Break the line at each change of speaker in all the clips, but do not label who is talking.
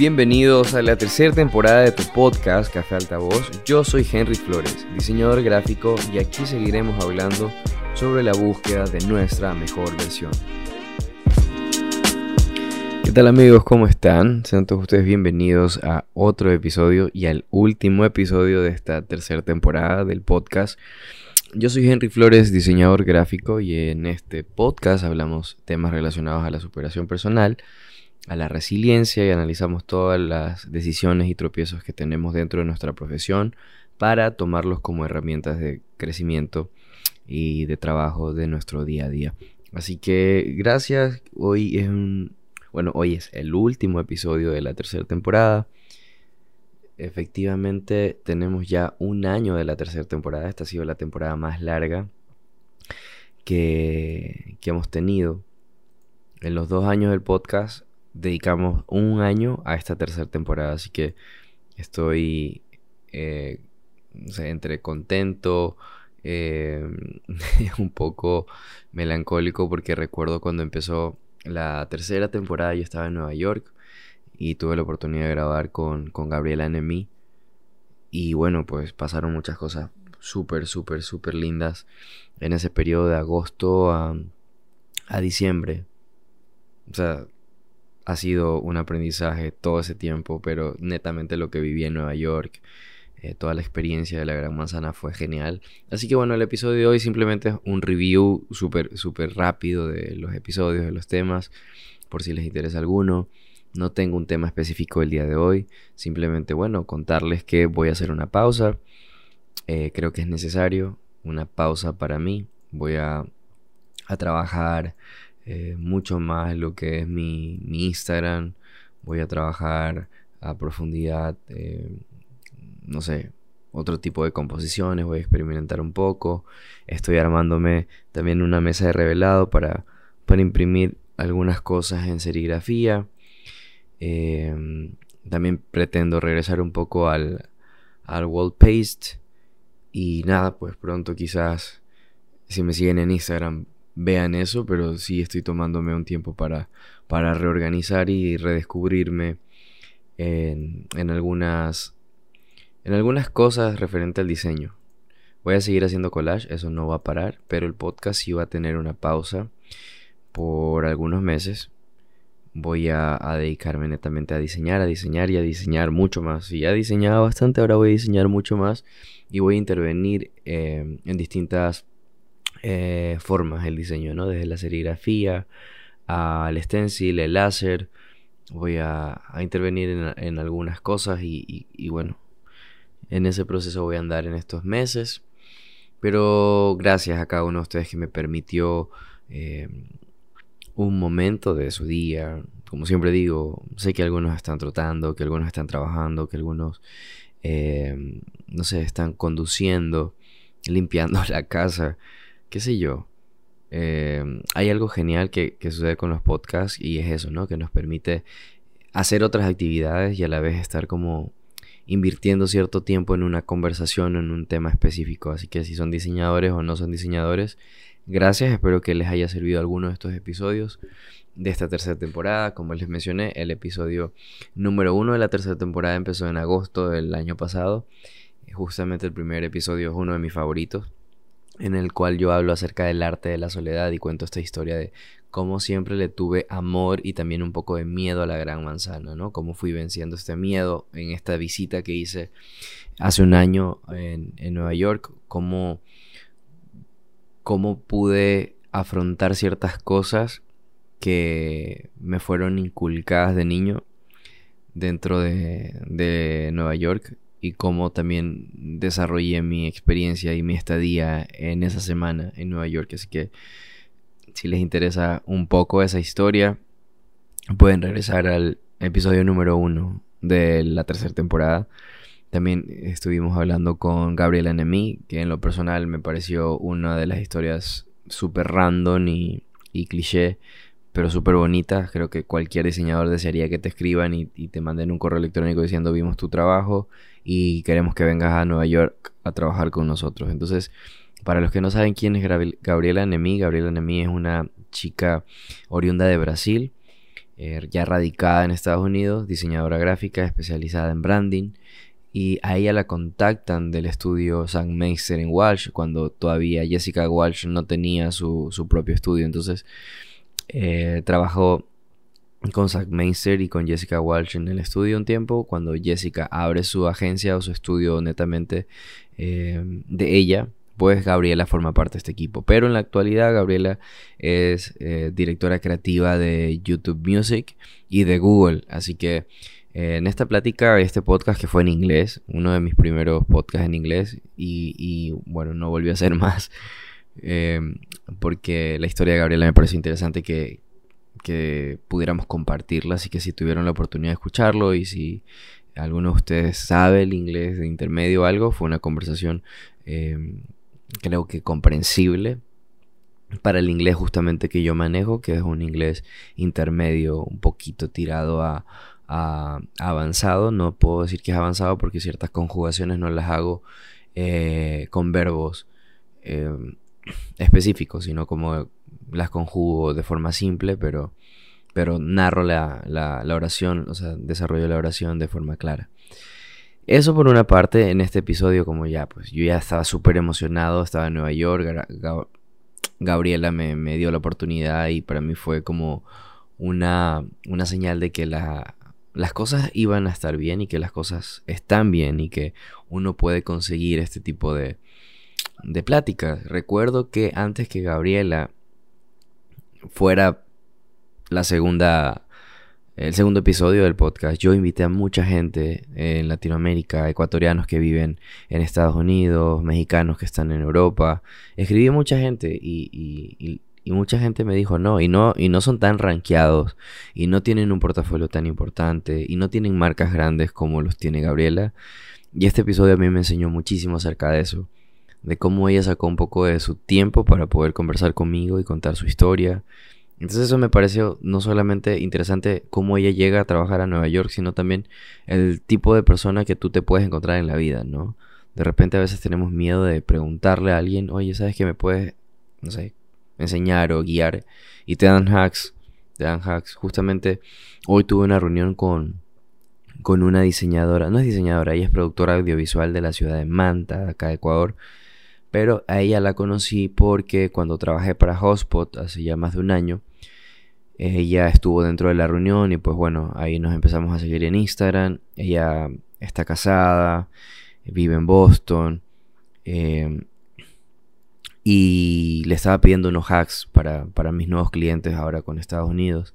Bienvenidos a la tercera temporada de tu podcast Café Altavoz. Yo soy Henry Flores, diseñador gráfico, y aquí seguiremos hablando sobre la búsqueda de nuestra mejor versión. ¿Qué tal amigos? ¿Cómo están? Sean todos ustedes bienvenidos a otro episodio y al último episodio de esta tercera temporada del podcast. Yo soy Henry Flores, diseñador gráfico, y en este podcast hablamos temas relacionados a la superación personal, a la resiliencia y analizamos todas las decisiones y tropiezos que tenemos dentro de nuestra profesión para tomarlos como herramientas de crecimiento y de trabajo de nuestro día a día. Así que gracias, hoy es un, bueno, hoy es el último episodio de la tercera temporada. Efectivamente, tenemos ya un año de la tercera temporada. Esta ha sido la temporada más larga que, que hemos tenido. En los dos años del podcast dedicamos un año a esta tercera temporada. Así que estoy eh, entre contento, eh, un poco melancólico porque recuerdo cuando empezó la tercera temporada yo estaba en Nueva York y tuve la oportunidad de grabar con, con Gabriela Enemy. Y bueno, pues pasaron muchas cosas súper, súper, súper lindas en ese periodo de agosto a, a diciembre. O sea, ha sido un aprendizaje todo ese tiempo, pero netamente lo que viví en Nueva York, eh, toda la experiencia de la Gran Manzana fue genial. Así que bueno, el episodio de hoy simplemente es un review súper, súper rápido de los episodios, de los temas, por si les interesa alguno. No tengo un tema específico el día de hoy, simplemente bueno, contarles que voy a hacer una pausa. Eh, creo que es necesario una pausa para mí. Voy a, a trabajar eh, mucho más lo que es mi, mi, Instagram. Voy a trabajar a profundidad no sé, otro tipo de composiciones, voy a experimentar un poco. Estoy armándome también una mesa de revelado para, para imprimir algunas cosas en serigrafía. Em, también pretendo regresar un poco al, al wall paste. Y nada, pues pronto quizás, si me siguen en Instagram, vean eso, pero sí estoy tomándome un tiempo para, para reorganizar y redescubrirme en, en algunas en algunas cosas referente al diseño. Voy a seguir haciendo collage, eso no va a parar, pero el podcast sí va a tener una pausa por algunos meses. Voy a, dedicarme netamente a diseñar, a diseñar y a diseñar mucho más. Si ya diseñado bastante, ahora voy a diseñar mucho más y voy a intervenir eh, en distintas eh, formas el diseño, ¿no? Desde la serigrafía al stencil, el láser. Voy a, intervenir en, algunas cosas y bueno, en ese proceso voy a andar en estos meses. Pero gracias a cada uno de ustedes que me permitió eh, un momento de su día. Como siempre digo, sé que algunos están trotando, que algunos están trabajando, que algunos, eh, no sé, están conduciendo, limpiando la casa, qué sé yo. Eh, hay algo genial que, que, sucede con los podcasts y es eso, ¿no? Que nos permite hacer otras actividades y a la vez estar como invirtiendo cierto tiempo en una conversación o en un tema específico. Así que si son diseñadores o no son diseñadores, gracias. Espero que les haya servido alguno de estos episodios de esta tercera temporada. Como les mencioné, el episodio número uno de la tercera temporada empezó en agosto del año pasado. Justamente el primer episodio es uno de mis favoritos en el cual yo hablo acerca del arte de la soledad y cuento esta historia de cómo siempre le tuve amor y también un poco de miedo a la gran manzana, ¿no? Cómo fui venciendo este miedo en esta visita que hice hace un año en, Nueva York, cómo, cómo pude afrontar ciertas cosas que me fueron inculcadas de niño dentro de, de Nueva York y cómo también desarrollé mi experiencia y mi estadía en esa semana en Nueva York. Así que si les interesa un poco esa historia, pueden regresar al episodio número uno de la tercera temporada. También estuvimos hablando con Gabriela Enemy, que en lo personal me pareció una de las historias súper random y, cliché, pero súper bonitas. Creo que cualquier diseñador desearía que te escriban y, y, te manden un correo electrónico diciendo vimos tu trabajo y queremos que vengas a Nueva York a trabajar con nosotros. Entonces, para los que no saben quién es Gabriela Nemi, Gabriela Nemi es una chica oriunda de Brasil. eh, ya radicada en Estados Unidos, diseñadora gráfica especializada en branding. Y a ella la contactan del estudio San Meister en Walsh, cuando todavía Jessica Walsh no tenía su, propio estudio. Entonces eh, trabajó con Zack Meister y con Jessica Walsh en el estudio un tiempo. Cuando Jessica abre su agencia o su estudio netamente eh, de ella, pues Gabriela forma parte de este equipo. Pero en la actualidad Gabriela es eh, directora creativa de YouTube Music y de Google. Así que eh, en esta plática, este podcast que fue en inglés, uno de mis primeros podcasts en inglés y, bueno, no volvió a ser más. Porque la historia de Gabriela me pareció interesante que, que pudiéramos compartirla. Así que si tuvieron la oportunidad de escucharlo y si alguno de ustedes sabe el inglés de intermedio o algo, fue una conversación em, creo que comprensible para el inglés justamente que yo manejo, que es un inglés intermedio, un poquito tirado a, avanzado. No puedo decir que es avanzado porque ciertas conjugaciones no las hago eh, con verbos em, específicos, sino como las conjugo de forma simple, pero, pero narro la, la, la oración, o sea, desarrollo la oración de forma clara. Eso por una parte, en este episodio, como ya, pues yo ya estaba súper emocionado, estaba en Nueva York, Gabriela me, dio la oportunidad y para mí fue como una, una señal de que las cosas iban a estar bien y que las cosas están bien y que uno puede conseguir este tipo de, de pláticas. Recuerdo que antes que Gabriela fuera la segunda el segundo episodio del podcast, yo invité a mucha gente en Latinoamérica, ecuatorianos que viven en Estados Unidos, mexicanos que están en Europa. Escribí a mucha gente y, mucha gente me dijo no y, no, y no son tan rankeados y no tienen un portafolio tan importante y no tienen marcas grandes como los tiene Gabriela. Y este episodio a mí me enseñó muchísimo acerca de eso, de cómo ella sacó un poco de su tiempo para poder conversar conmigo y contar su historia entonces eso me pareció no solamente interesante cómo ella llega a trabajar a Nueva York, sino también el tipo de persona que tú te puedes encontrar en la vida, ¿no? De repente a veces tenemos miedo de preguntarle a alguien, oye, ¿sabes que me puedes, no sé, enseñar o guiar? Y te dan hacks, te dan hacks. Justamente hoy tuve una reunión con, con una diseñadora, no es diseñadora, ella es productora audiovisual de la ciudad de Manta, acá de Ecuador. Pero a ella la conocí porque cuando trabajé para Hotspot hace ya más de un año, ella estuvo dentro de la reunión y pues bueno, ahí nos empezamos a seguir en Instagram. Ella está casada, vive en Boston. Em, y le estaba pidiendo unos hacks para, para, mis nuevos clientes ahora con Estados Unidos.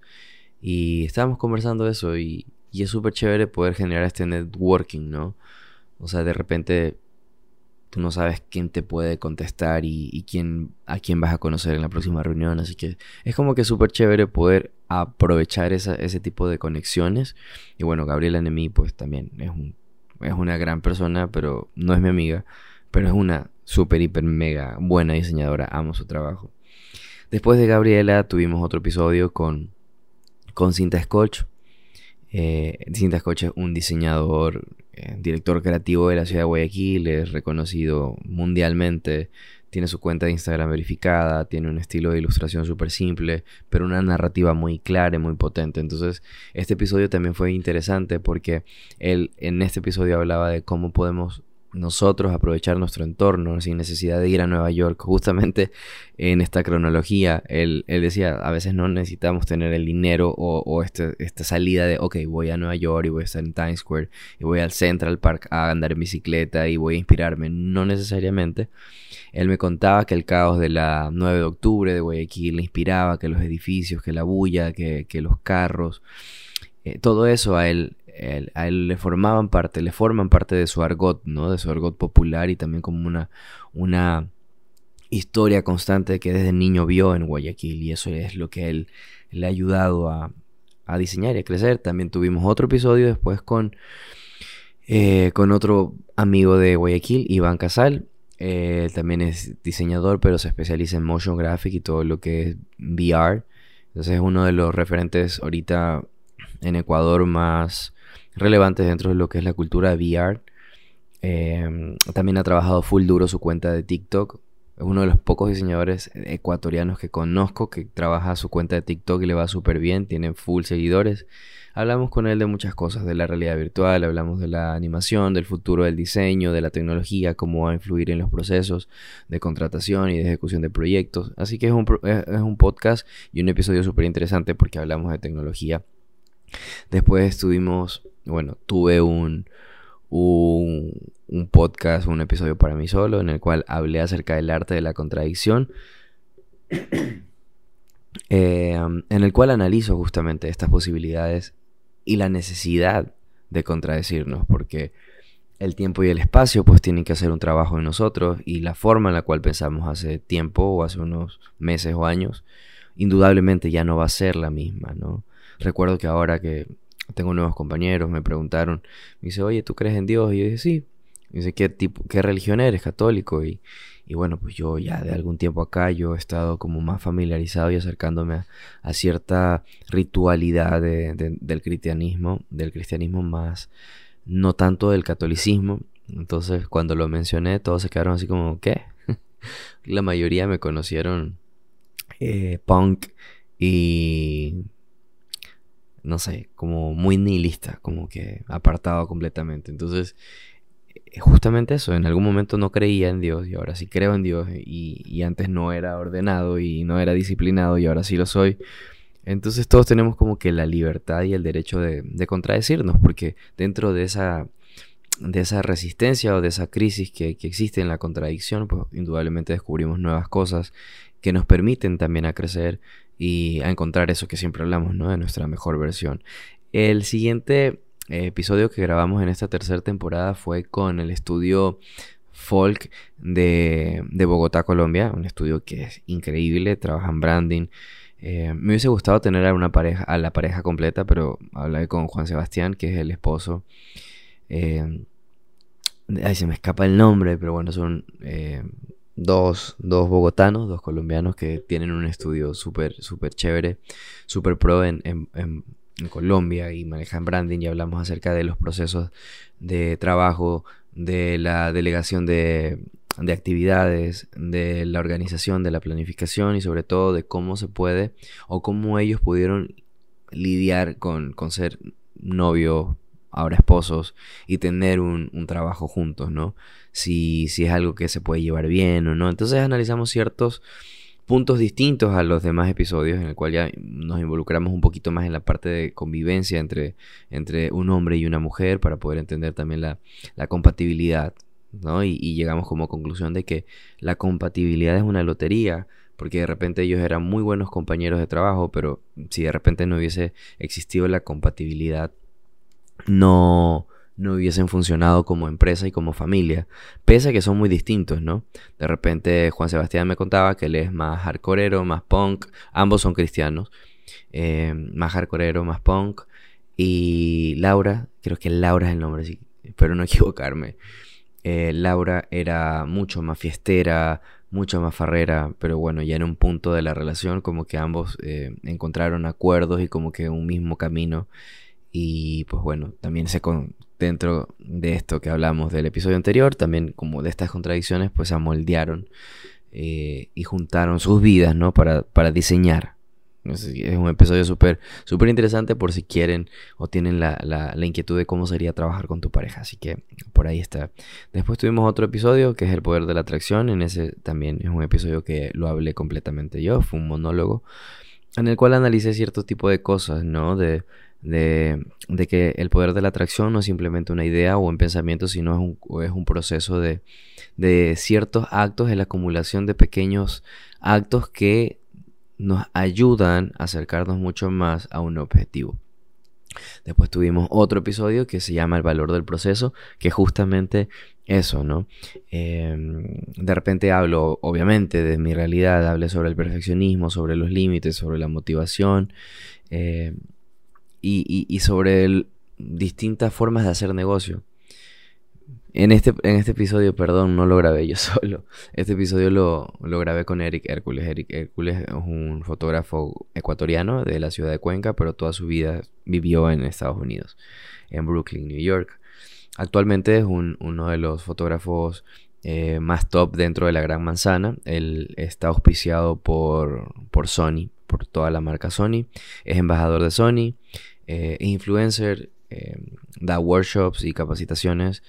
Y estábamos conversando eso y, y es súper chévere poder generar este networking, ¿no? O sea, de repente no sabes quién te puede contestar y, quién, a quién vas a conocer en la próxima reunión. Así que es como que súper chévere poder aprovechar ese tipo de conexiones. Y bueno, Gabriela Nemi pues también es, un, es una gran persona, pero no es mi amiga. Pero es una súper, hiper, mega buena diseñadora. Amo su trabajo. Después de Gabriela tuvimos otro episodio con, con Cinta Scotch. Eh, Cinta Scotch es un diseñador eh, director creativo de la ciudad de Guayaquil, es reconocido mundialmente, tiene su cuenta de Instagram verificada, tiene un estilo de ilustración súper simple, pero una narrativa muy clara y muy potente. Entonces, este episodio también fue interesante porque él en este episodio hablaba de cómo podemos nosotros aprovechar nuestro entorno sin necesidad de ir a Nueva York. Justamente en esta cronología, él, decía, a veces no necesitamos tener el dinero o, este, esta salida de, ok, voy a Nueva York y voy a estar en Times Square y voy al Central Park a andar en bicicleta y voy a inspirarme. No necesariamente. Él me contaba que el caos de la 9 de octubre de Guayaquil le inspiraba, que los edificios, que la bulla, que, los carros, eh, todo eso a él a él le formaban parte, le forman parte de su argot, ¿no? De su argot popular y también como una, una historia constante que desde niño vio en Guayaquil y eso es lo que él le ha ayudado a, diseñar y a crecer. También tuvimos otro episodio después con, eh, con otro amigo de Guayaquil, Iván Casal. Eh, también es diseñador, pero se especializa en motion graphic y todo lo que es VR. Entonces es uno de los referentes ahorita en Ecuador más relevantes dentro de lo que es la cultura VR. Em, también ha trabajado full duro su cuenta de TikTok. es uno de los pocos diseñadores ecuatorianos que conozco que trabaja su cuenta de TikTok y le va súper bien, tiene full seguidores. Hablamos con él de muchas cosas, de la realidad virtual, hablamos de la animación, del futuro del diseño, de la tecnología, cómo va a influir en los procesos de contratación y de ejecución de proyectos. Así que es un, es un podcast y un episodio súper interesante porque hablamos de tecnología. Después estuvimos, bueno, tuve un, un, podcast, un episodio para mí solo, en el cual hablé acerca del arte de la contradicción. Eh, en el cual analizo justamente estas posibilidades y la necesidad de contradecirnos, porque el tiempo y el espacio pues tienen que hacer un trabajo en nosotros y la forma en la cual pensamos hace tiempo o hace unos meses o años, indudablemente ya no va a ser la misma, ¿no? Recuerdo que ahora que tengo nuevos compañeros, me preguntaron, me dice, oye, ¿tú crees en Dios? Y yo dije, sí. dice, ¿qué, tipo, ¿qué religión eres? Católico. Y, y, bueno, pues yo ya de algún tiempo acá, yo he estado como más familiarizado y acercándome a, cierta ritualidad del cristianismo, del cristianismo más, no tanto del catolicismo. Entonces, cuando lo mencioné, todos se quedaron así como, ¿qué? La mayoría me conocieron eh, punk y no sé, como muy nihilista, como que apartado completamente. Entonces, eh, justamente eso, en algún momento no creía en Dios y ahora sí creo en Dios y, antes no era ordenado y no era disciplinado y ahora sí lo soy. Entonces todos tenemos como que la libertad y el derecho de, contradecirnos porque dentro de esa, de esa resistencia o de esa crisis que, que existe en la contradicción, pues indudablemente descubrimos nuevas cosas que nos permiten también a crecer y a encontrar eso que siempre hablamos, ¿no? De nuestra mejor versión. El siguiente eh, episodio que grabamos en esta tercera temporada fue con el estudio Folk de, Bogotá, Colombia, un estudio que es increíble, trabaja en branding. Eh, me hubiese gustado tener a una pareja, a la pareja completa, pero hablé con Juan Sebastián, que es el esposo. Eh, ay, se me escapa el nombre, pero bueno, son dos, dos bogotanos, dos colombianos que tienen un estudio súper, súper chévere, súper pro en, en, Colombia y manejan branding y hablamos acerca de los procesos de trabajo, de la delegación de, de actividades, de la organización, de la planificación y sobre todo de cómo se puede o cómo ellos pudieron lidiar con, con ser novios, ahora esposos, y tener un, un trabajo juntos, ¿no? Si, si es algo que se puede llevar bien o no. Entonces analizamos ciertos puntos distintos a los demás episodios en el cual ya nos involucramos un poquito más en la parte de convivencia entre, entre un hombre y una mujer para poder entender también la, la compatibilidad, ¿no? Y, y, llegamos como conclusión de que la compatibilidad es una lotería, porque de repente ellos eran muy buenos compañeros de trabajo, pero si de repente no hubiese existido la compatibilidad, no, no hubiesen funcionado como empresa y como familia, pese a que son muy distintos, ¿no? De repente Juan Sebastián me contaba que él es más hardcoreero, más punk, ambos son cristianos, eh, más hardcoreero, más punk, y Laura, creo que Laura es el nombre, espero no equivocarme, eh, Laura era mucho más fiestera, mucho más farrera, pero bueno, ya en un punto de la relación como que ambos eh, encontraron acuerdos y como que un mismo camino y pues bueno, también se con, dentro de esto que hablamos del episodio anterior, también como de estas contradicciones, pues se amoldearon eh, y juntaron sus vidas, ¿no? Para, para diseñar. Es un episodio súper súper interesante por si quieren o tienen la, la, inquietud de cómo sería trabajar con tu pareja. Así que por ahí está. Después tuvimos otro episodio que es el poder de la atracción. En ese también es un episodio que lo hablé completamente yo. Fue un monólogo en el cual analicé cierto tipo de cosas, ¿no? De de, que el poder de la atracción no es simplemente una idea o un pensamiento, sino es un, es un proceso de, de ciertos actos, de la acumulación de pequeños actos que nos ayudan a acercarnos mucho más a un objetivo. Después tuvimos otro episodio que se llama El valor del proceso, que justamente eso, ¿no? Em, de repente hablo, obviamente, de mi realidad, hablé sobre el perfeccionismo, sobre los límites, sobre la motivación. Eh, y, sobre distintas formas de hacer negocio. En este, en este episodio, perdón, no lo grabé yo solo. Este episodio lo, lo, grabé con Eric Hércules. Eric Hércules es un fotógrafo ecuatoriano de la ciudad de Cuenca, pero toda su vida vivió en Estados Unidos, en Brooklyn, New York. Actualmente es un, uno de los fotógrafos eh, más top dentro de la Gran Manzana. Él está auspiciado por, por Sony, por toda la marca Sony. Es embajador de Sony, eh, influencer, eh, da workshops y capacitaciones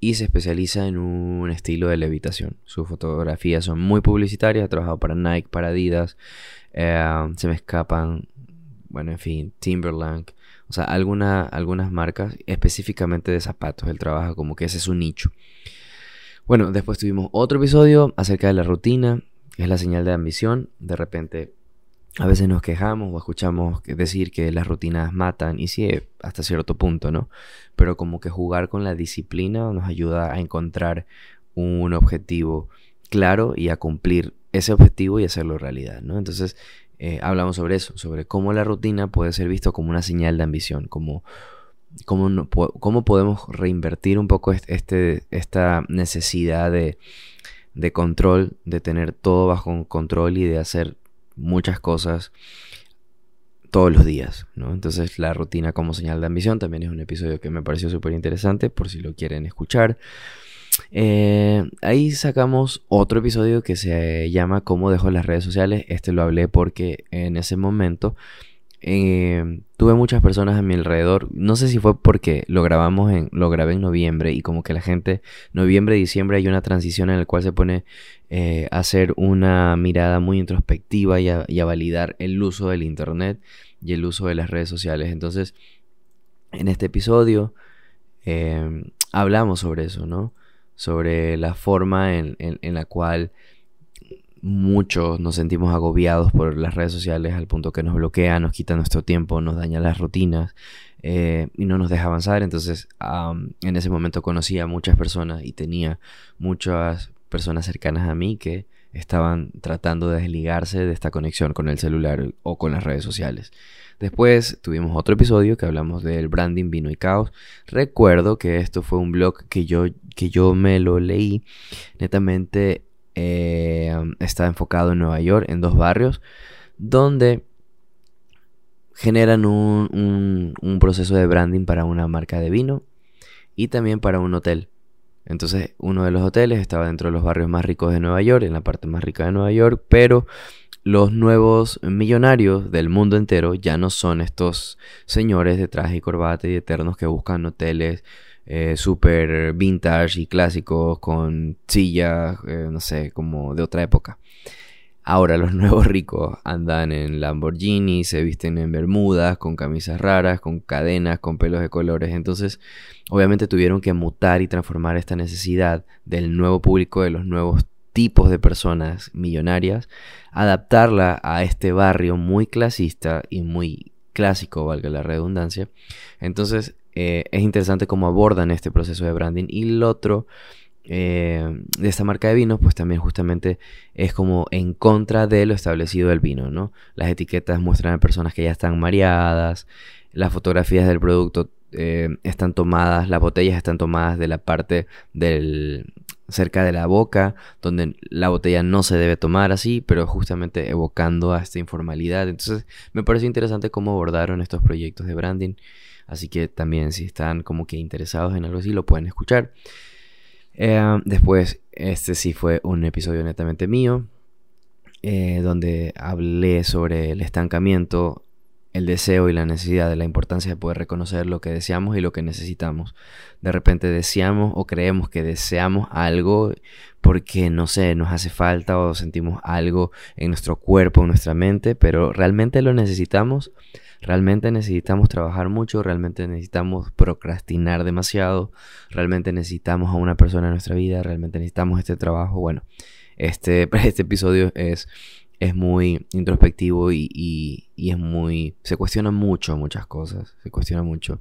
y se especializa en un estilo de levitación. Sus fotografías son muy publicitarias, ha trabajado para Nike, para Adidas, se me escapan, bueno, en fin, Timberland, o sea, algunas marcas específicamente de zapatos. Él trabaja como que ese es su nicho. Bueno, después tuvimos otro episodio acerca de la rutina, es la señal de ambición. De repente, a veces nos quejamos o escuchamos decir que las rutinas matan, y sí, hasta cierto punto, ¿no? Pero como que jugar con la disciplina nos ayuda a encontrar un objetivo claro y a cumplir ese objetivo y hacerlo realidad, ¿no? Entonces, eh, hablamos sobre eso, sobre cómo la rutina puede ser visto como una señal de ambición, cómo, cómo podemos reinvertir un poco este, esta necesidad de, de control, de tener todo bajo control y de hacer muchas cosas todos los días. Entonces la rutina como señal de ambición también es un episodio que me pareció súper interesante por si lo quieren escuchar. Eh, ahí sacamos otro episodio que se llama Cómo dejo las redes sociales. Este lo hablé porque en ese momento eh, tuve muchas personas a mi alrededor. No sé si fue porque lo grabamos en, lo grabé en noviembre y como que la gente, noviembre, diciembre hay una transición en la cual se pone eh, a hacer una mirada muy introspectiva y a, validar el uso del internet y el uso de las redes sociales. Entonces, en este episodio hablamos sobre eso, ¿no? sobre la forma en, la cual muchos nos sentimos agobiados por las redes sociales al punto que nos bloquea, nos quita nuestro tiempo, nos daña las rutinas eh, y no nos deja avanzar. Entonces en ese momento conocí a muchas personas y tenía muchas personas cercanas a mí que estaban tratando de desligarse de esta conexión con el celular o con las redes sociales. Después tuvimos otro episodio que hablamos del branding, vino y caos. Recuerdo que esto fue un blog que yo, que yo me lo leí. Netamente eh, está enfocado en Nueva York, en dos barrios, donde generan un, un proceso de branding para una marca de vino y también para un hotel. Entonces, uno de los hoteles estaba dentro de los barrios más ricos de Nueva York, en la parte más rica de Nueva York, pero los nuevos millonarios del mundo entero ya no son estos señores de traje y corbata y eternos que buscan hoteles eh, super vintage y clásicos con sillas, eh, no sé, como de otra época. Ahora los nuevos ricos andan en Lamborghini, se visten en bermudas, con camisas raras, con cadenas, con pelos de colores. Entonces, obviamente tuvieron que mutar y transformar esta necesidad del nuevo público, de los nuevos tipos de personas millonarias, adaptarla a este barrio muy clasista y muy clásico, valga la redundancia. Entonces eh, es interesante cómo abordan este proceso de branding. Y el otro eh, de esta marca de vinos, pues también justamente es como en contra de lo establecido del vino, ¿no? Las etiquetas muestran a personas que ya están mareadas, las fotografías del producto eh, están tomadas, las botellas están tomadas de la parte del, cerca de la boca, donde la botella no se debe tomar así, pero justamente evocando a esta informalidad. Entonces me parece interesante cómo abordaron estos proyectos de branding, así que también si están como que interesados en algo así, lo pueden escuchar. Eh, después, este sí fue un episodio netamente mío, eh, donde hablé sobre el estancamiento el deseo y la necesidad de la importancia de poder reconocer lo que deseamos y lo que necesitamos. De repente deseamos o creemos que deseamos algo porque, no sé, nos hace falta o sentimos algo en nuestro cuerpo, en nuestra mente, pero realmente lo necesitamos. Realmente necesitamos trabajar mucho, realmente necesitamos procrastinar demasiado, realmente necesitamos a una persona en nuestra vida, realmente necesitamos este trabajo. Bueno, este, este episodio es es muy introspectivo y, es muy... se cuestiona mucho muchas cosas, se cuestiona mucho.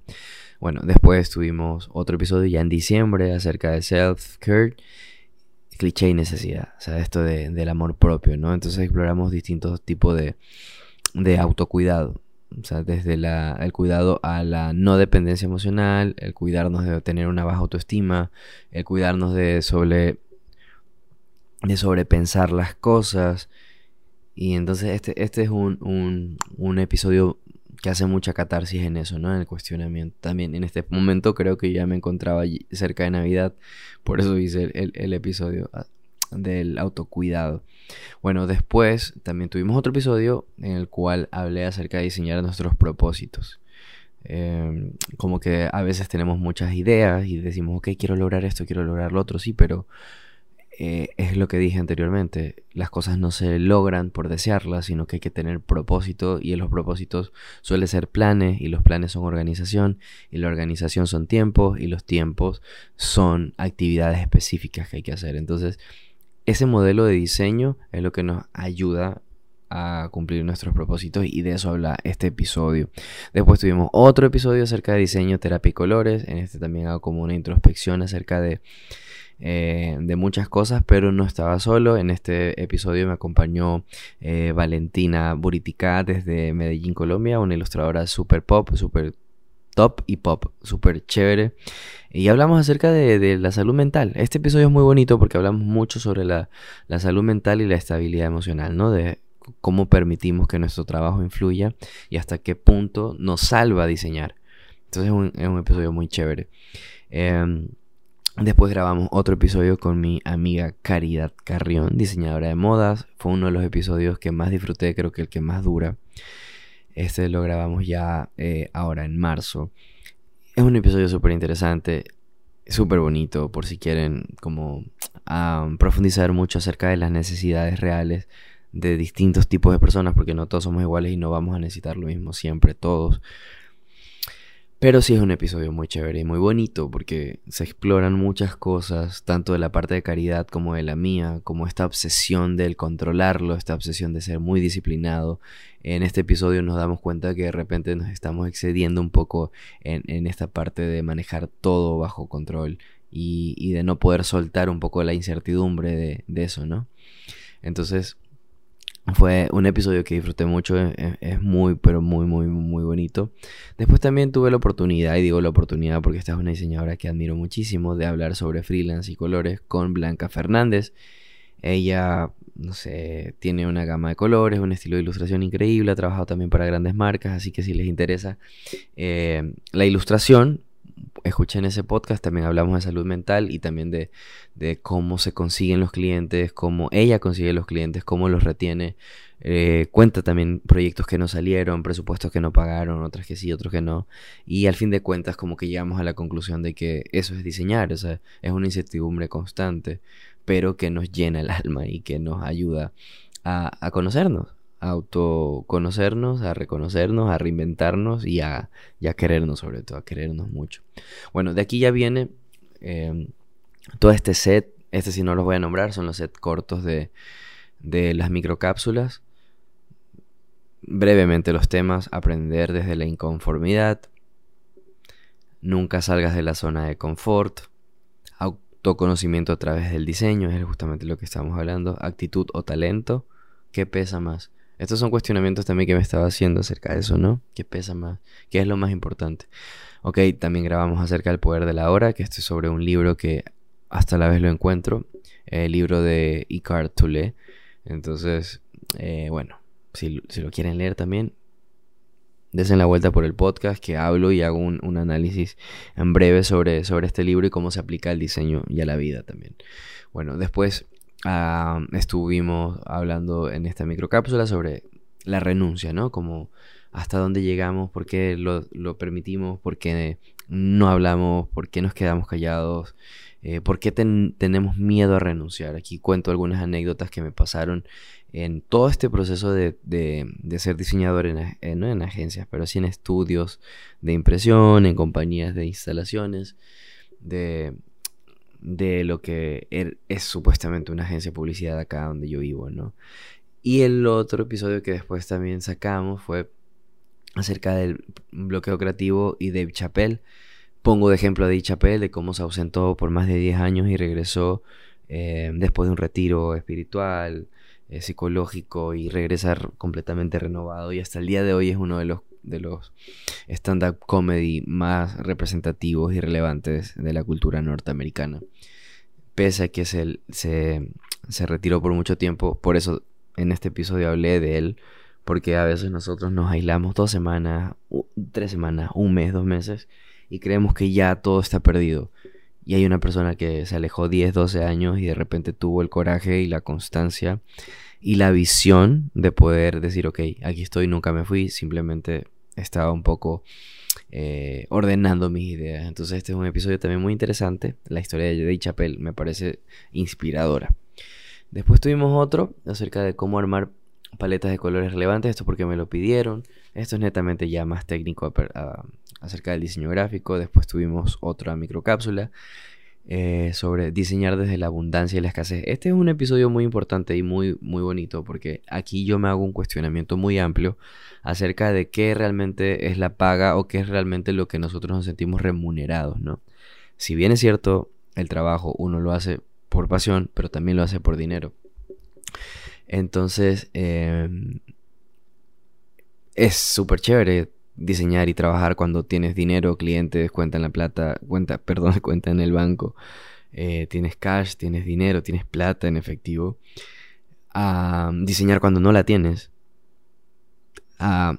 Bueno, después tuvimos otro episodio ya en diciembre acerca de self-care, cliché y necesidad, o sea, esto de, del amor propio, ¿no? Entonces exploramos distintos tipos de, de autocuidado. O sea, desde el cuidado a la no dependencia emocional, el cuidarnos de tener una baja autoestima, el cuidarnos de sobre de sobrepensar las cosas, y entonces este, este es un, un, episodio que hace mucha catarsis en eso, ¿no? En el cuestionamiento. También en este momento creo que ya me encontraba cerca de Navidad, por eso hice el, episodio ah, del autocuidado. Bueno, después también tuvimos otro episodio en el cual hablé acerca de diseñar nuestros propósitos. Em, como que a veces tenemos muchas ideas y decimos, ok, quiero lograr esto, quiero lograr lo otro, sí, pero eh, es lo que dije anteriormente, las cosas no se logran por desearlas, sino que hay que tener propósito y los propósitos suele ser planes y los planes son organización y la organización son tiempos y los tiempos son actividades específicas que hay que hacer. Entonces, ese modelo de diseño es lo que nos ayuda a cumplir nuestros propósitos y de eso habla este episodio. Después tuvimos otro episodio acerca de diseño, terapia y colores. En este también hago como una introspección acerca de eh, de muchas cosas, pero no estaba solo. En este episodio me acompañó eh, Valentina Buritica desde Medellín, Colombia, una ilustradora super pop, super top y pop, super chévere. Y hablamos acerca de, la salud mental. Este episodio es muy bonito porque hablamos mucho sobre la, salud mental y la estabilidad emocional, ¿no? De cómo permitimos que nuestro trabajo influya y hasta qué punto nos salva diseñar. Entonces es un, episodio muy chévere. Em, Después grabamos otro episodio con mi amiga Caridad Carrión, diseñadora de modas. Fue uno de los episodios que más disfruté, creo que el que más dura. Este lo grabamos ya eh, ahora en marzo. Es un episodio súper interesante, súper bonito, por si quieren como profundizar mucho acerca de las necesidades reales de distintos tipos de personas, porque no todos somos iguales y no vamos a necesitar lo mismo siempre, todos. Pero sí es un episodio muy chévere y muy bonito porque se exploran muchas cosas, tanto de la parte de caridad como de la mía, como esta obsesión del controlarlo, esta obsesión de ser muy disciplinado. En este episodio nos damos cuenta que de repente nos estamos excediendo un poco en, esta parte de manejar todo bajo control y, de no poder soltar un poco la incertidumbre de, de eso, ¿no? Entonces, fue un episodio que disfruté mucho, es, muy, pero muy, muy, muy bonito. Después también tuve la oportunidad, y digo la oportunidad porque esta es una diseñadora que admiro muchísimo, de hablar sobre freelance y colores con Blanca Fernández. Ella, no sé, tiene una gama de colores, un estilo de ilustración increíble, ha trabajado también para grandes marcas, así que si les interesa eh, la ilustración, escuchen ese podcast, también hablamos de salud mental y también de, cómo se consiguen los clientes, cómo ella consigue los clientes, cómo los retiene. Eh, cuenta también proyectos que no salieron, presupuestos que no pagaron, otros que sí, otros que no. Y al fin de cuentas como que llegamos a la conclusión de que eso es diseñar, o sea, es una incertidumbre constante, pero que nos llena el alma y que nos ayuda a conocernos a autoconocernos, a reconocernos, a reinventarnos y a, querernos sobre todo, a querernos mucho. Bueno, de aquí ya viene em, todo este set, este si no los voy a nombrar, son los sets cortos de, de las microcápsulas. Brevemente los temas, aprender desde la inconformidad, nunca salgas de la zona de confort, autoconocimiento a través del diseño, es justamente lo que estamos hablando, actitud o talento, ¿qué pesa más? Estos son cuestionamientos también que me estaba haciendo acerca de eso, ¿no? ¿Qué pesa más? ¿Qué es lo más importante? Ok, también grabamos acerca del poder de la hora, que esto es sobre un libro que hasta la vez lo encuentro, el libro de Icard Touré. Entonces, eh, bueno, si, lo quieren leer también, desen la vuelta por el podcast que hablo y hago un, un, análisis en breve sobre, sobre este libro y cómo se aplica al diseño y a la vida también. Bueno, después Ah, estuvimos hablando en esta microcápsula sobre la renuncia, ¿no? Como hasta dónde llegamos, por qué lo, permitimos, por qué no hablamos, por qué nos quedamos callados, eh, por qué tenemos miedo a renunciar. Aquí cuento algunas anécdotas que me pasaron en todo este proceso de, ser diseñador en, no en agencias, pero sí en estudios de impresión, en compañías de instalaciones, de de lo que er, es supuestamente una agencia de publicidad acá donde yo vivo, ¿no? Y el otro episodio que después también sacamos fue acerca del bloqueo creativo y Dave Chappelle. Pongo de ejemplo a Dave Chappelle de cómo se ausentó por más de 10 años y regresó eh, después de un retiro espiritual, eh, psicológico y regresar completamente renovado. Y hasta el día de hoy es uno de los de los stand-up comedy más representativos y relevantes de la cultura norteamericana. Pese a que se, se, retiró por mucho tiempo, por eso en este episodio hablé de él, porque a veces nosotros nos aislamos dos semanas, tres semanas, un mes, dos meses, y creemos que ya todo está perdido. Y hay una persona que se alejó 10, 12 años y de repente tuvo el coraje y la constancia y la visión de poder decir, ok, aquí estoy, nunca me fui, simplemente estaba un poco eh, ordenando mis ideas. Entonces este es un episodio también muy interesante. La historia de Dave Chappelle me parece inspiradora. Después tuvimos otro acerca de cómo armar paletas de colores relevantes. Esto porque me lo pidieron. Esto es netamente ya más técnico acerca del diseño gráfico. Después tuvimos otra microcápsula eh, sobre diseñar desde la abundancia y la escasez. Este es un episodio muy importante y muy, muy bonito porque aquí yo me hago un cuestionamiento muy amplio acerca de qué realmente es la paga o qué es realmente lo que nosotros nos sentimos remunerados, ¿no? Si bien es cierto, el trabajo uno lo hace por pasión, pero también lo hace por dinero. Entonces, em, es súper chévere diseñar y trabajar cuando tienes dinero, clientes, cuenta en la plata, cuenta, perdón, cuenta en el banco, eh, tienes cash, tienes dinero, tienes plata en efectivo. A diseñar cuando no la tienes.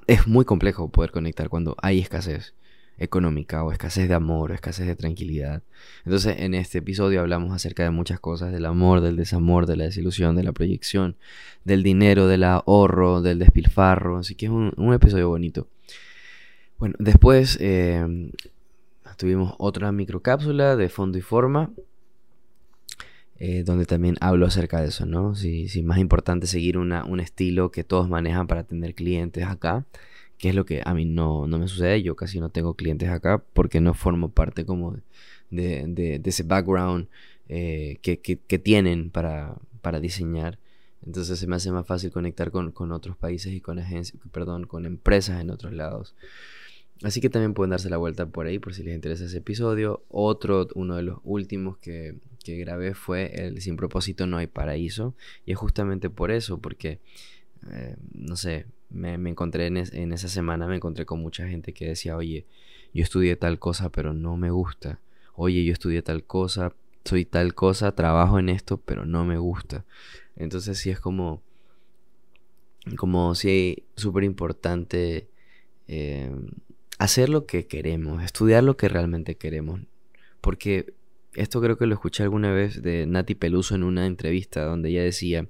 es muy complejo poder conectar cuando hay escasez económica o escasez de amor o escasez de tranquilidad. Entonces en este episodio hablamos acerca de muchas cosas, del amor, del desamor, de la desilusión, de la proyección, del dinero, del ahorro, del despilfarro. Así que es un episodio bonito. Bueno, después eh, tuvimos otra microcápsula de fondo y forma, eh, donde también hablo acerca de eso, ¿no? Si, es más importante seguir un estilo que todos manejan para tener clientes acá, que es lo que a mí no, me sucede, yo casi no tengo clientes acá porque no formo parte como de, ese background eh, que, tienen para, para diseñar. Entonces se me hace más fácil conectar con, con otros países y con agencias, perdón, con empresas en otros lados. Así que también pueden darse la vuelta por ahí por si les interesa ese episodio. Otro, uno de los últimos que, grabé fue el Sin propósito no hay paraíso. Y es justamente por eso, porque, eh, no sé, me, encontré en, en, esa semana, me encontré con mucha gente que decía, oye, yo estudié tal cosa, pero no me gusta. Oye, yo estudié tal cosa, soy tal cosa, trabajo en esto, pero no me gusta. Entonces sí es como, como si súper importante. Eh, hacer lo que queremos, estudiar lo que realmente queremos. Porque esto creo que lo escuché alguna vez de Nati Peluso en una entrevista donde ella decía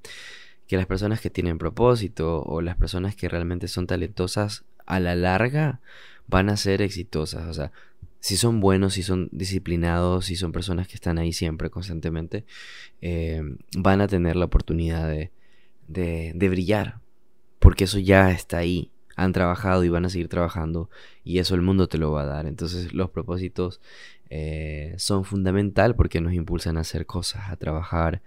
que las personas que tienen propósito o las personas que realmente son talentosas a la larga van a ser exitosas. O sea, si son buenos, si son disciplinados, si son personas que están ahí siempre, constantemente, eh, van a tener la oportunidad de, de, brillar. Porque eso ya está ahí han trabajado y van a seguir trabajando y eso el mundo te lo va a dar. Entonces los propósitos eh, son fundamental porque nos impulsan a hacer cosas, a trabajar,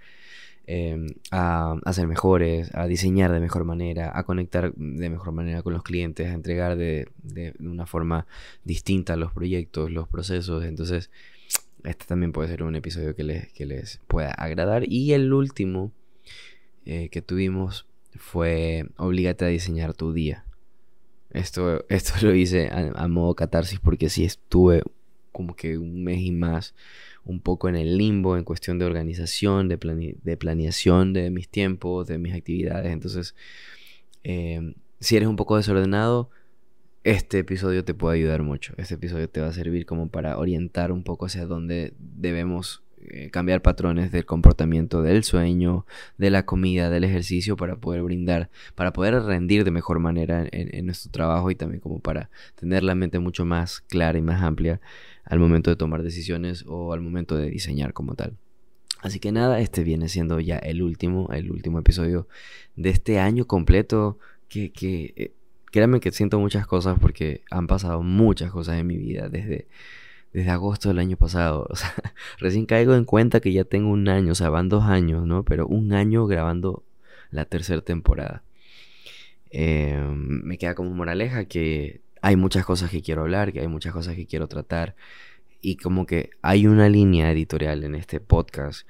em, a, a, ser mejores, a diseñar de mejor manera, a conectar de mejor manera con los clientes, a entregar de, de una forma distinta los proyectos, los procesos. Entonces este también puede ser un episodio que les, que les pueda agradar. Y el último eh, que tuvimos fue Obligate a diseñar tu día. Esto, esto lo hice a, modo catarsis porque sí estuve como que un mes y más un poco en el limbo en cuestión de organización, de, de planeación de mis tiempos, de mis actividades. Entonces, em, si eres un poco desordenado, este episodio te puede ayudar mucho. Este episodio te va a servir como para orientar un poco hacia dónde debemos eh, cambiar patrones del comportamiento del sueño, de la comida, del ejercicio para poder brindar, para poder rendir de mejor manera en, nuestro trabajo y también como para tener la mente mucho más clara y más amplia al momento de tomar decisiones o al momento de diseñar como tal. Así que nada, este viene siendo ya el último, el último episodio de este año completo que, que eh, créanme que siento muchas cosas porque han pasado muchas cosas en mi vida desde desde agosto del año pasado. O sea, recién caigo en cuenta que ya tengo un año, o sea, van dos años, ¿no? Pero un año grabando la tercera temporada. Em, me queda como moraleja que hay muchas cosas que quiero hablar, que hay muchas cosas que quiero tratar. Y como que hay una línea editorial en este podcast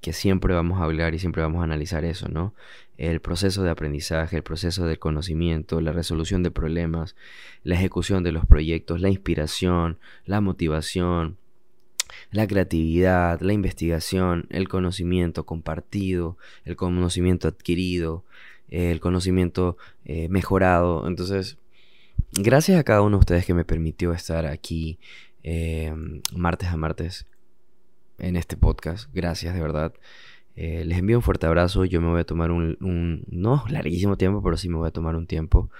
que siempre vamos a hablar y siempre vamos a analizar eso, ¿no? El proceso de aprendizaje, el proceso del conocimiento, la resolución de problemas, la ejecución de los proyectos, la inspiración, la motivación, la creatividad, la investigación, el conocimiento compartido, el conocimiento adquirido, el conocimiento eh, mejorado. Entonces, gracias a cada uno de ustedes que me permitió estar aquí eh, martes a martes en este podcast. Gracias, de verdad. Eh, les envío un fuerte abrazo. Yo me voy a tomar un, no larguísimo tiempo, pero sí me voy a tomar un tiempo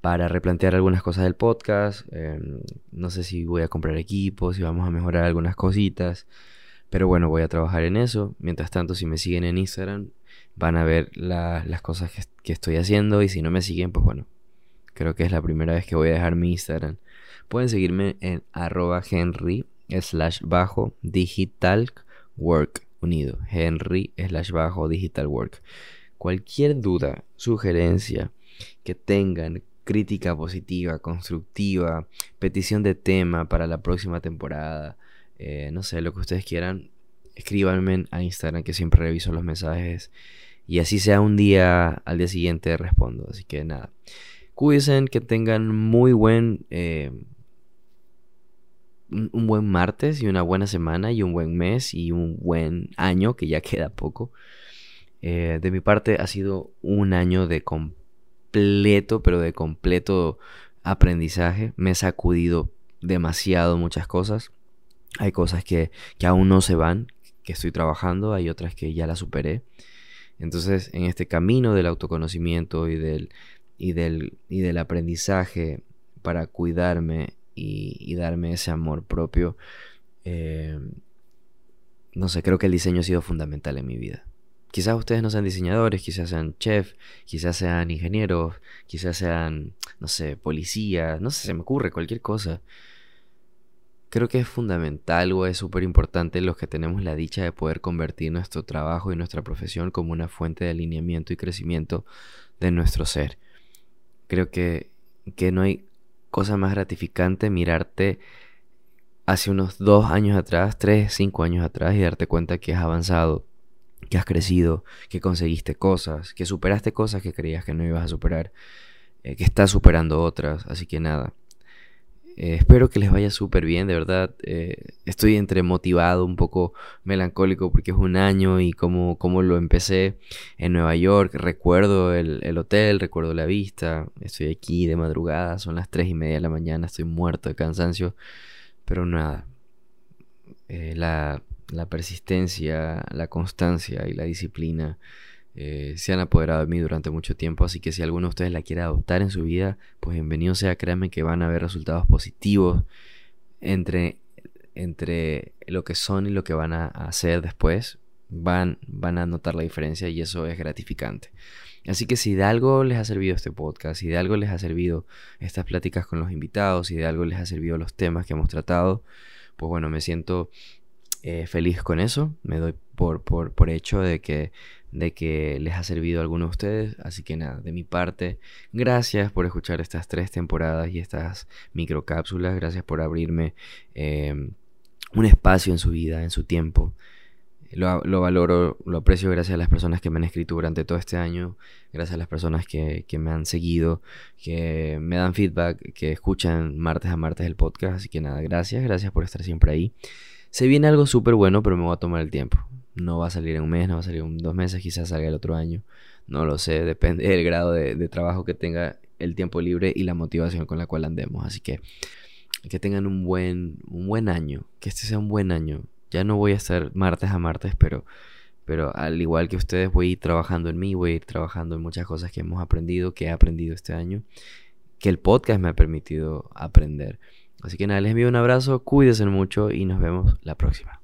para replantear algunas cosas del podcast. Em, no sé si voy a comprar equipos, si vamos a mejorar algunas cositas. Pero bueno, voy a trabajar en eso. Mientras tanto, si me siguen en Instagram, van a ver las cosas que, que, estoy haciendo. Y si no me siguen, pues bueno, creo que es la primera vez que voy a dejar mi Instagram. Pueden seguirme en arroba henry slash bajo digital work unido. Henry slash bajo digital work. Cualquier duda, sugerencia que tengan, crítica positiva, constructiva, petición de tema para la próxima temporada, eh, no sé, lo que ustedes quieran, escríbanme a Instagram que siempre reviso los mensajes y así sea un día al día siguiente respondo. Así que nada, cuídense, que tengan muy buen... Eh, un buen martes y una buena semana y un buen mes y un buen año que ya queda poco. Eh, de mi parte ha sido un año de completo, pero de completo aprendizaje. Me he sacudido demasiado muchas cosas. Hay cosas que, que aún no se van, que estoy trabajando, hay otras que ya las superé. Entonces, en este camino del autoconocimiento y del, y del, y del aprendizaje para cuidarme y, darme ese amor propio, eh, no sé, creo que el diseño ha sido fundamental en mi vida. Quizás ustedes no sean diseñadores, quizás sean chef, quizás sean ingenieros, quizás sean, no sé, policías, no sé, se me ocurre cualquier cosa. Creo que es fundamental o es súper importante los que tenemos la dicha de poder convertir nuestro trabajo y nuestra profesión como una fuente de alineamiento y crecimiento de nuestro ser. Creo que, que no hay cosa más gratificante mirarte hace unos dos años atrás, tres, cinco años atrás y darte cuenta que has avanzado, que has crecido, que conseguiste cosas, que superaste cosas que creías que no ibas a superar, eh, que estás superando otras. Así que nada, eh, espero que les vaya súper bien, de verdad. Eh, estoy entre motivado, un poco melancólico porque es un año y como, como lo empecé en Nueva York. Recuerdo el, hotel, recuerdo la vista. Estoy aquí de madrugada, son las 3 y media de la mañana, estoy muerto de cansancio. Pero nada, eh, la, la persistencia, la constancia y la disciplina eh, se han apoderado de mí durante mucho tiempo, así que si alguno de ustedes la quiere adoptar en su vida, pues bienvenido sea, créanme que van a ver resultados positivos entre, entre lo que son y lo que van a hacer después, van, van a notar la diferencia y eso es gratificante. Así que si de algo les ha servido este podcast, si de algo les ha servido estas pláticas con los invitados, si de algo les ha servido los temas que hemos tratado, pues bueno, me siento eh, feliz con eso, me doy por, por, por hecho de que de que les ha servido a alguno de ustedes. Así que nada, de mi parte, gracias por escuchar estas tres temporadas y estas microcápsulas. Gracias por abrirme em, un espacio en su vida, en su tiempo. Lo, valoro, lo aprecio gracias a las personas que me han escrito durante todo este año, gracias a las personas que, que me han seguido, que me dan feedback, que escuchan martes a martes el podcast. Así que nada, gracias, gracias por estar siempre ahí. Se viene algo súper bueno, pero me voy a tomar el tiempo. No va a salir en un mes, no va a salir en dos meses, quizás salga el otro año. No lo sé, depende del grado de, trabajo que tenga el tiempo libre y la motivación con la cual andemos. Así que que tengan un buen, un buen año, que este sea un buen año. Ya no voy a estar martes a martes, pero, pero al igual que ustedes voy a ir trabajando en mí, voy a ir trabajando en muchas cosas que hemos aprendido, que he aprendido este año, que el podcast me ha permitido aprender. Así que nada, les envío un abrazo, cuídense mucho y nos vemos la próxima.